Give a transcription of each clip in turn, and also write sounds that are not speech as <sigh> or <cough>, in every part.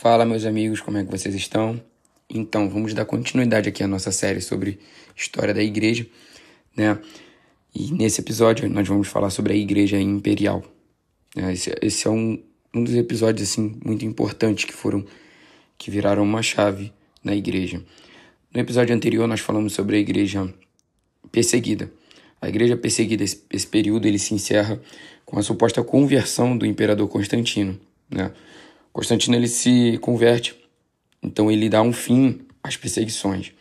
Fala, meus amigos, como é que vocês estão? Então, vamos dar continuidade aqui à nossa série sobre história da igreja, né? E nesse episódio nós vamos falar sobre a igreja imperial. É, esse, esse é um, um dos episódios assim muito importantes que foram que viraram uma chave na igreja. No episódio anterior nós falamos sobre a igreja perseguida. A igreja perseguida, esse, esse período ele se encerra com a suposta conversão do imperador Constantino, né? Constantino ele se converte, então ele dá um fim às perseguições.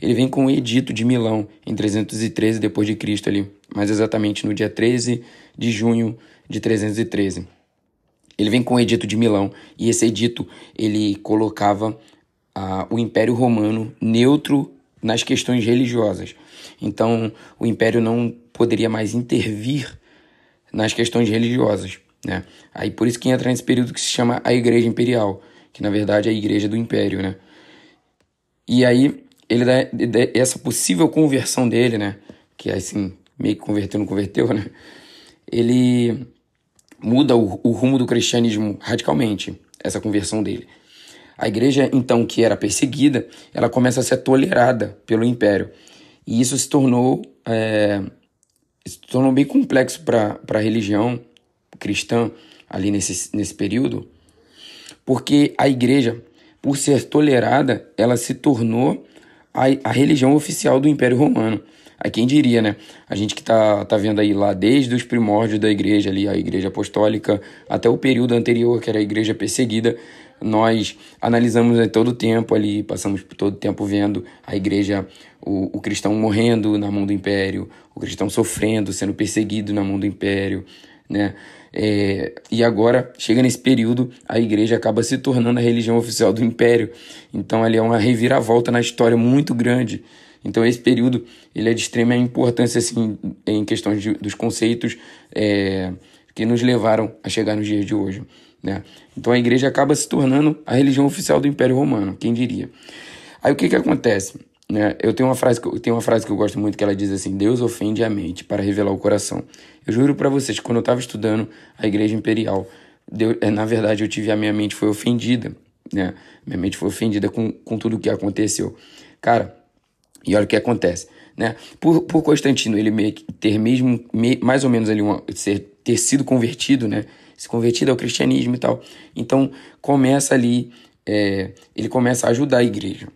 Ele vem com o Edito de Milão em 313 depois de Cristo ali, mais exatamente no dia 13 de junho de 313. Ele vem com o Edito de Milão e esse edito ele colocava ah, o Império Romano neutro nas questões religiosas. Então o Império não poderia mais intervir nas questões religiosas. Né? Aí por isso que entra nesse período que se chama a Igreja Imperial, que na verdade é a Igreja do Império, né? E aí ele dá, essa possível conversão dele, né? Que assim, meio que converteu, não converteu, né? Ele muda o, o rumo do cristianismo radicalmente, essa conversão dele. A igreja, então, que era perseguida, ela começa a ser tolerada pelo império. E isso se tornou, é, se tornou bem complexo para a religião cristã ali nesse, nesse período, porque a igreja, por ser tolerada, ela se tornou a, a religião oficial do Império Romano. A quem diria, né? A gente que tá, tá vendo aí lá desde os primórdios da igreja ali, a igreja apostólica, até o período anterior, que era a igreja perseguida, nós analisamos né, todo o tempo ali, passamos todo o tempo vendo a igreja, o, o cristão morrendo na mão do império, o cristão sofrendo, sendo perseguido na mão do império, né? É, e agora, chega nesse período, a igreja acaba se tornando a religião oficial do império. Então, ali é uma reviravolta na história muito grande. Então, esse período ele é de extrema importância assim, em questões de, dos conceitos é, que nos levaram a chegar nos dias de hoje. Né? Então, a igreja acaba se tornando a religião oficial do Império Romano, quem diria. Aí, o que, que acontece? Né? Eu tenho uma frase que eu tenho uma frase que eu gosto muito que ela diz assim: Deus ofende a mente para revelar o coração. Eu juro para vocês, quando eu estava estudando a Igreja Imperial, Deus, é, na verdade eu tive a minha mente foi ofendida, né? Minha mente foi ofendida com, com tudo o que aconteceu. Cara, e olha o que acontece, né? Por, por Constantino ele ter mesmo me, mais ou menos ali uma, ser, ter sido convertido, né? Se convertido ao cristianismo e tal. Então começa ali, é, ele começa a ajudar a igreja.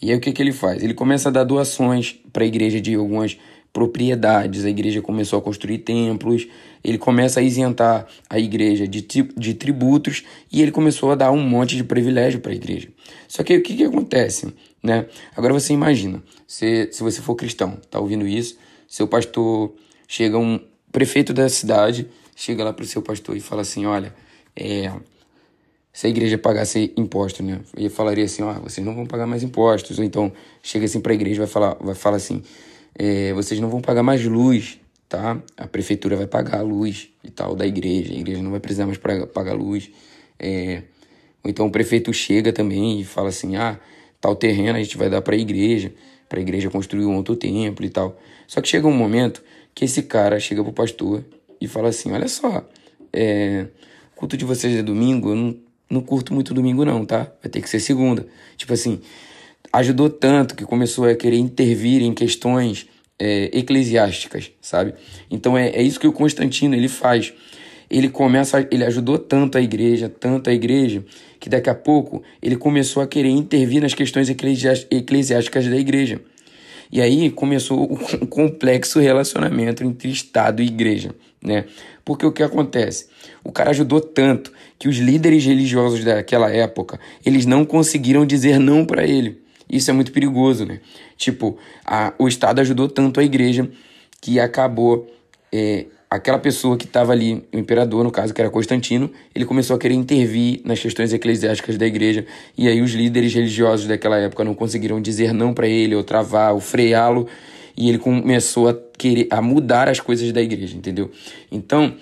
E aí o que, que ele faz? Ele começa a dar doações para a igreja de algumas propriedades, a igreja começou a construir templos, ele começa a isentar a igreja de, de tributos e ele começou a dar um monte de privilégio para a igreja. Só que o que, que acontece? Né? Agora você imagina, se, se você for cristão, tá ouvindo isso, seu pastor chega um prefeito da cidade, chega lá para o seu pastor e fala assim, olha, é, se a igreja pagasse imposto, né? E falaria assim, ó, oh, vocês não vão pagar mais impostos. Ou então chega assim para a igreja vai falar, vai falar assim, é, vocês não vão pagar mais luz, tá? A prefeitura vai pagar a luz e tal da igreja. A igreja não vai precisar mais pagar luz. É, ou então o prefeito chega também e fala assim, ah, tal terreno a gente vai dar para a igreja, para a igreja construir um outro templo e tal. Só que chega um momento que esse cara chega pro pastor e fala assim, olha só, é, culto de vocês é domingo, eu não não curto muito domingo, não, tá? Vai ter que ser segunda. Tipo assim, ajudou tanto que começou a querer intervir em questões é, eclesiásticas, sabe? Então é, é isso que o Constantino ele faz. Ele começa, ele ajudou tanto a igreja, tanto a igreja, que daqui a pouco ele começou a querer intervir nas questões eclesiásticas da igreja. E aí começou um <laughs> complexo relacionamento entre Estado e igreja, né? Porque o que acontece? O cara ajudou tanto que os líderes religiosos daquela época, eles não conseguiram dizer não para ele. Isso é muito perigoso, né? Tipo, a, o Estado ajudou tanto a igreja que acabou é, aquela pessoa que estava ali, o imperador, no caso, que era Constantino, ele começou a querer intervir nas questões eclesiásticas da igreja, e aí os líderes religiosos daquela época não conseguiram dizer não para ele, ou travar, ou freá-lo, e ele começou a querer a mudar as coisas da igreja, entendeu? Então,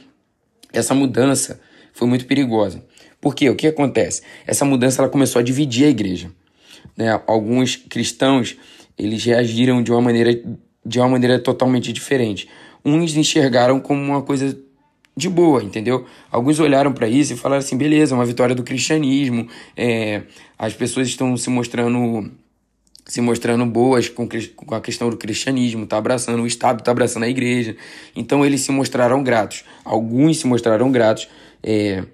essa mudança foi muito perigosa. Porque o que acontece? Essa mudança ela começou a dividir a igreja. Né? Alguns cristãos eles reagiram de uma maneira de uma maneira totalmente diferente. Uns enxergaram como uma coisa de boa, entendeu? Alguns olharam para isso e falaram assim, beleza, uma vitória do cristianismo, é, as pessoas estão se mostrando se mostrando boas com, com a questão do cristianismo, tá abraçando o Estado, tá abraçando a igreja. Então eles se mostraram gratos. Alguns se mostraram gratos é,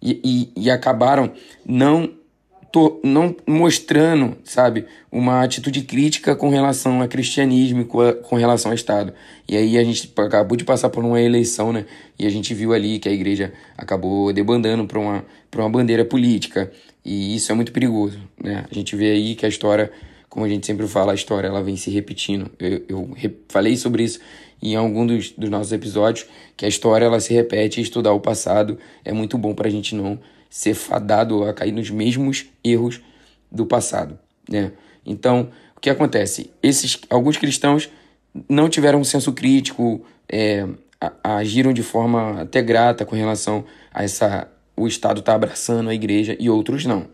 e, e, e acabaram não tô não mostrando, sabe, uma atitude crítica com relação ao cristianismo, com, a, com relação ao Estado. E aí a gente acabou de passar por uma eleição, né? E a gente viu ali que a igreja acabou debandando para uma, uma bandeira política. E isso é muito perigoso, né? A gente vê aí que a história, como a gente sempre fala, a história ela vem se repetindo. Eu, eu falei sobre isso em algum dos, dos nossos episódios, que a história ela se repete e estudar o passado é muito bom para a gente não ser fadado a cair nos mesmos erros do passado, né? Então, o que acontece? Esses alguns cristãos não tiveram um senso crítico, é, agiram de forma até grata com relação a essa o Estado está abraçando a igreja e outros não.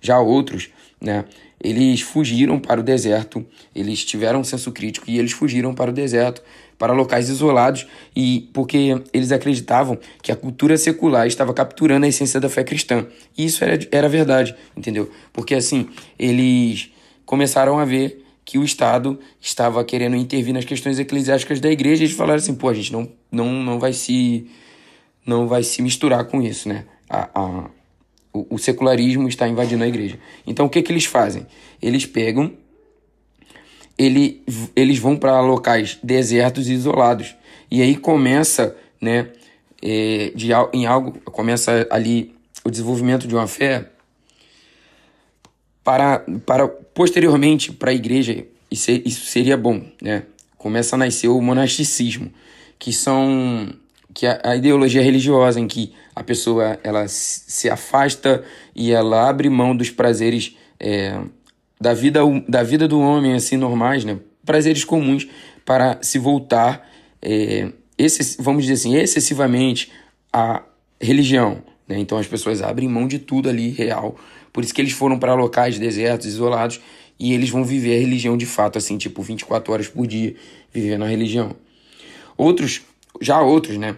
Já outros, né, eles fugiram para o deserto, eles tiveram um senso crítico e eles fugiram para o deserto para locais isolados e porque eles acreditavam que a cultura secular estava capturando a essência da fé cristã. E isso era, era verdade, entendeu? Porque assim, eles começaram a ver que o Estado estava querendo intervir nas questões eclesiásticas da igreja e eles falaram assim, pô, a gente não, não, não vai se não vai se misturar com isso, né? A, a, o, o secularismo está invadindo a igreja. Então o que, que eles fazem? Eles pegam ele, eles vão para locais desertos e isolados. E aí começa, né, é, de, em algo, começa ali o desenvolvimento de uma fé para, para posteriormente para a igreja, isso, isso seria bom, né? Começa a nascer o monasticismo, que são que a, a, ideologia religiosa em que a pessoa ela se afasta e ela abre mão dos prazeres é, da vida, da vida do homem, assim, normais, né? Prazeres comuns para se voltar, é, esse, vamos dizer assim, excessivamente à religião, né? Então as pessoas abrem mão de tudo ali real. Por isso que eles foram para locais desertos, isolados, e eles vão viver a religião de fato, assim, tipo 24 horas por dia, vivendo a religião. Outros, já outros, né?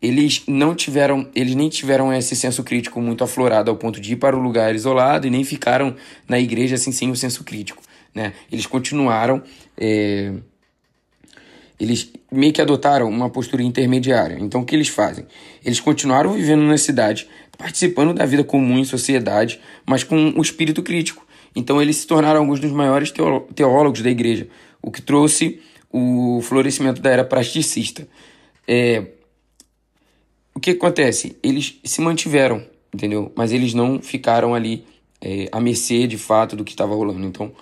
eles não tiveram, eles nem tiveram esse senso crítico muito aflorado ao ponto de ir para o lugar isolado e nem ficaram na igreja assim sem o senso crítico, né? Eles continuaram, é, eles meio que adotaram uma postura intermediária. Então o que eles fazem? Eles continuaram vivendo na cidade, participando da vida comum em sociedade, mas com o espírito crítico. Então eles se tornaram alguns dos maiores teólogos da igreja, o que trouxe o florescimento da era prasticista. É, o que acontece? Eles se mantiveram, entendeu? Mas eles não ficaram ali é, à mercê de fato do que estava rolando. Então,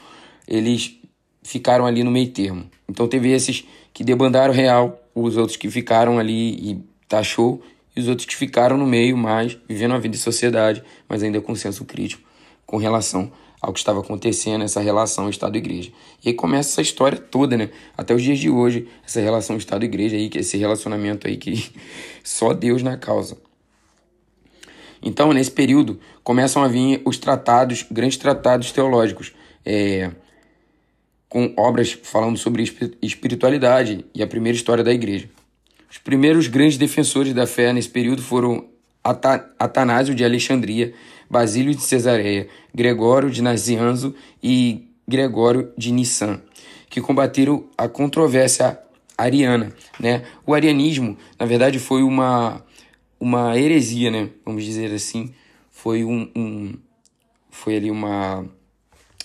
eles ficaram ali no meio termo. Então, teve esses que debandaram real, os outros que ficaram ali e taxou, e os outros que ficaram no meio, mais vivendo a vida de sociedade, mas ainda com senso crítico com relação ao que estava acontecendo, essa relação Estado-Igreja. E aí começa essa história toda, né? Até os dias de hoje, essa relação Estado-Igreja aí, esse relacionamento aí que <laughs> só Deus na causa. Então, nesse período, começam a vir os tratados, grandes tratados teológicos, é, com obras falando sobre espiritualidade e a primeira história da igreja. Os primeiros grandes defensores da fé nesse período foram Atanásio de Alexandria, Basílio de Cesareia, Gregório de Nazianzo e Gregório de Nissan, que combateram a controvérsia ariana. Né? O arianismo, na verdade, foi uma, uma heresia, né? vamos dizer assim. Foi um, um foi ali uma,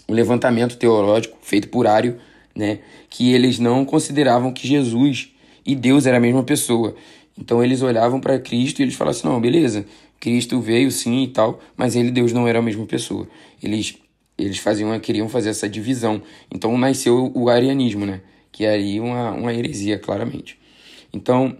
um levantamento teológico feito por Ario, né? que eles não consideravam que Jesus e Deus era a mesma pessoa. Então eles olhavam para Cristo e eles falavam assim: não, beleza, Cristo veio sim e tal, mas ele Deus não era a mesma pessoa. Eles eles faziam, queriam fazer essa divisão. Então nasceu o arianismo, né? Que é aí uma, uma heresia, claramente. Então,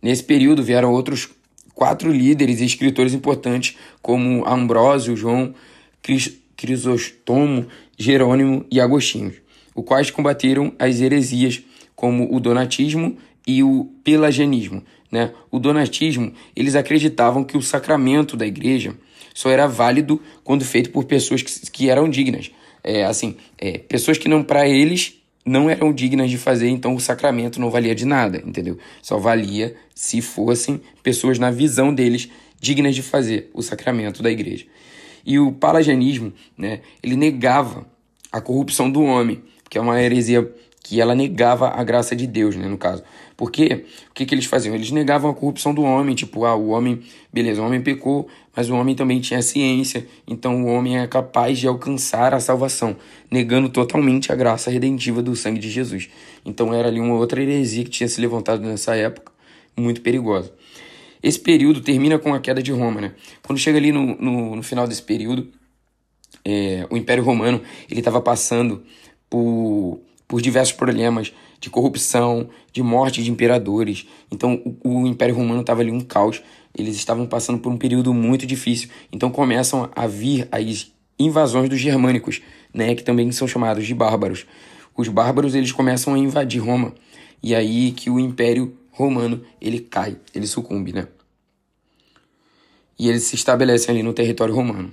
nesse período vieram outros quatro líderes e escritores importantes, como Ambrósio, João, Cris, Crisóstomo, Jerônimo e Agostinho, os quais combateram as heresias como o donatismo e o pelagianismo. Né? O donatismo, eles acreditavam que o sacramento da igreja só era válido quando feito por pessoas que, que eram dignas. É, assim, é, pessoas que não, para eles, não eram dignas de fazer, então o sacramento não valia de nada, entendeu? Só valia se fossem pessoas na visão deles dignas de fazer o sacramento da igreja. E o pelagianismo, né, ele negava a corrupção do homem, que é uma heresia que ela negava a graça de Deus, né, no caso. Porque o que, que eles faziam? Eles negavam a corrupção do homem, tipo, ah, o homem, beleza, o homem pecou, mas o homem também tinha ciência, então o homem é capaz de alcançar a salvação, negando totalmente a graça redentiva do sangue de Jesus. Então era ali uma outra heresia que tinha se levantado nessa época, muito perigosa. Esse período termina com a queda de Roma, né? Quando chega ali no, no, no final desse período, é, o Império Romano ele estava passando por, por diversos problemas de corrupção, de morte de imperadores. Então o, o Império Romano estava ali um caos. Eles estavam passando por um período muito difícil. Então começam a vir as invasões dos germânicos, né, que também são chamados de bárbaros. Os bárbaros eles começam a invadir Roma. E aí que o Império romano, ele cai, ele sucumbe, né? E ele se estabelece ali no território romano.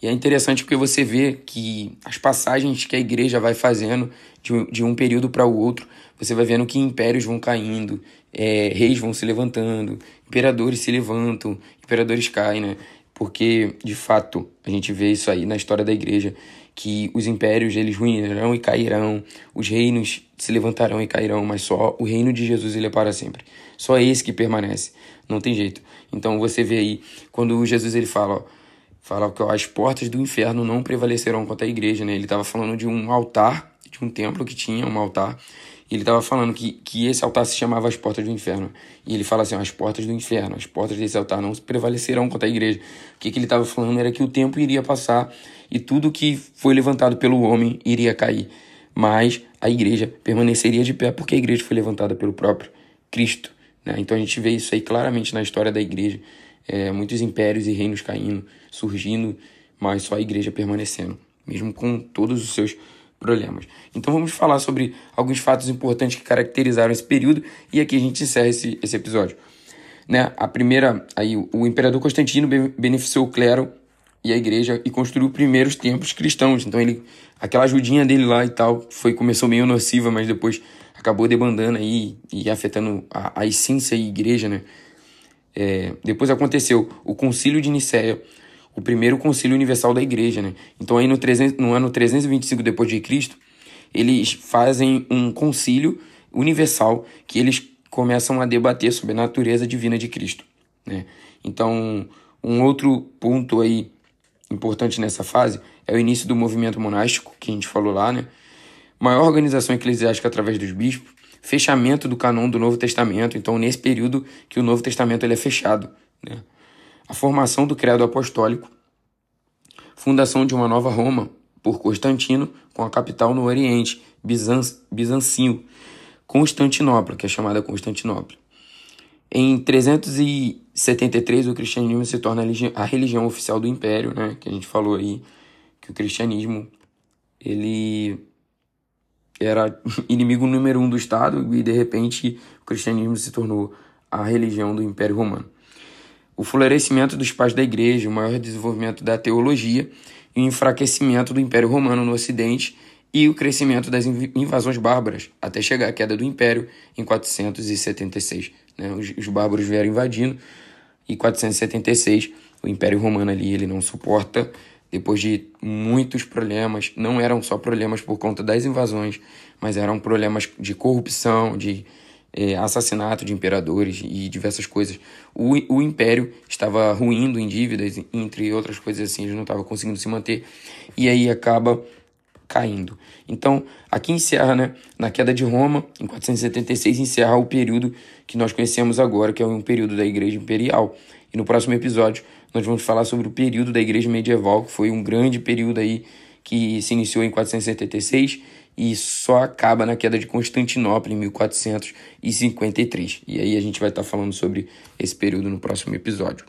E é interessante porque você vê que as passagens que a igreja vai fazendo de, de um período para o outro, você vai vendo que impérios vão caindo, é, reis vão se levantando, imperadores se levantam, imperadores caem, né? Porque, de fato, a gente vê isso aí na história da igreja, que os impérios eles ruinarão e cairão, os reinos se levantarão e cairão, mas só o reino de Jesus ele é para sempre. Só esse que permanece, não tem jeito. Então você vê aí quando Jesus ele fala, ó, fala que as portas do inferno não prevalecerão contra a igreja, né? Ele estava falando de um altar, de um templo que tinha um altar e ele estava falando que, que esse altar se chamava as portas do inferno. E ele fala assim: as portas do inferno, as portas desse altar não prevalecerão contra a igreja. O que, que ele estava falando era que o tempo iria passar e tudo que foi levantado pelo homem iria cair. Mas a igreja permaneceria de pé porque a igreja foi levantada pelo próprio Cristo. Né? Então a gente vê isso aí claramente na história da igreja. É, muitos impérios e reinos caindo, surgindo, mas só a igreja permanecendo, mesmo com todos os seus problemas. Então vamos falar sobre alguns fatos importantes que caracterizaram esse período e aqui a gente encerra esse, esse episódio. Né? A primeira, aí o imperador Constantino beneficiou o clero e a igreja e construiu os primeiros templos cristãos. Então ele, aquela ajudinha dele lá e tal, foi começou meio nociva, mas depois acabou debandando aí e afetando a, a essência e igreja, né? É, depois aconteceu o Concílio de Nicéia, o primeiro concílio universal da igreja, né? Então aí no, 300, no ano 325 depois de Cristo, eles fazem um concílio universal que eles começam a debater sobre a natureza divina de Cristo, né? Então, um outro ponto aí importante nessa fase é o início do movimento monástico, que a gente falou lá, né? Maior organização eclesiástica através dos bispos, fechamento do canon do Novo Testamento, então nesse período que o Novo Testamento ele é fechado, né? a formação do credo apostólico, fundação de uma nova Roma por Constantino, com a capital no Oriente, Bizan Constantinopla, que é chamada Constantinopla. Em 373, o cristianismo se torna a religião oficial do império, né? Que a gente falou aí que o cristianismo ele era <laughs> inimigo número um do Estado e de repente o cristianismo se tornou a religião do Império Romano o florescimento dos pais da igreja, o maior desenvolvimento da teologia e o enfraquecimento do Império Romano no Ocidente e o crescimento das invasões bárbaras, até chegar à queda do Império em 476. Né? Os, os bárbaros vieram invadindo e 476 o Império Romano ali ele não suporta depois de muitos problemas, não eram só problemas por conta das invasões, mas eram problemas de corrupção, de é, assassinato de imperadores e diversas coisas. O, o império estava ruindo em dívidas, entre outras coisas assim, ele não estava conseguindo se manter, e aí acaba caindo. Então, aqui encerra, né, na queda de Roma, em 476, encerra o período que nós conhecemos agora, que é um período da Igreja Imperial. E no próximo episódio, nós vamos falar sobre o período da Igreja Medieval, que foi um grande período aí que se iniciou em 476 e só acaba na queda de Constantinopla em 1453. E aí a gente vai estar falando sobre esse período no próximo episódio.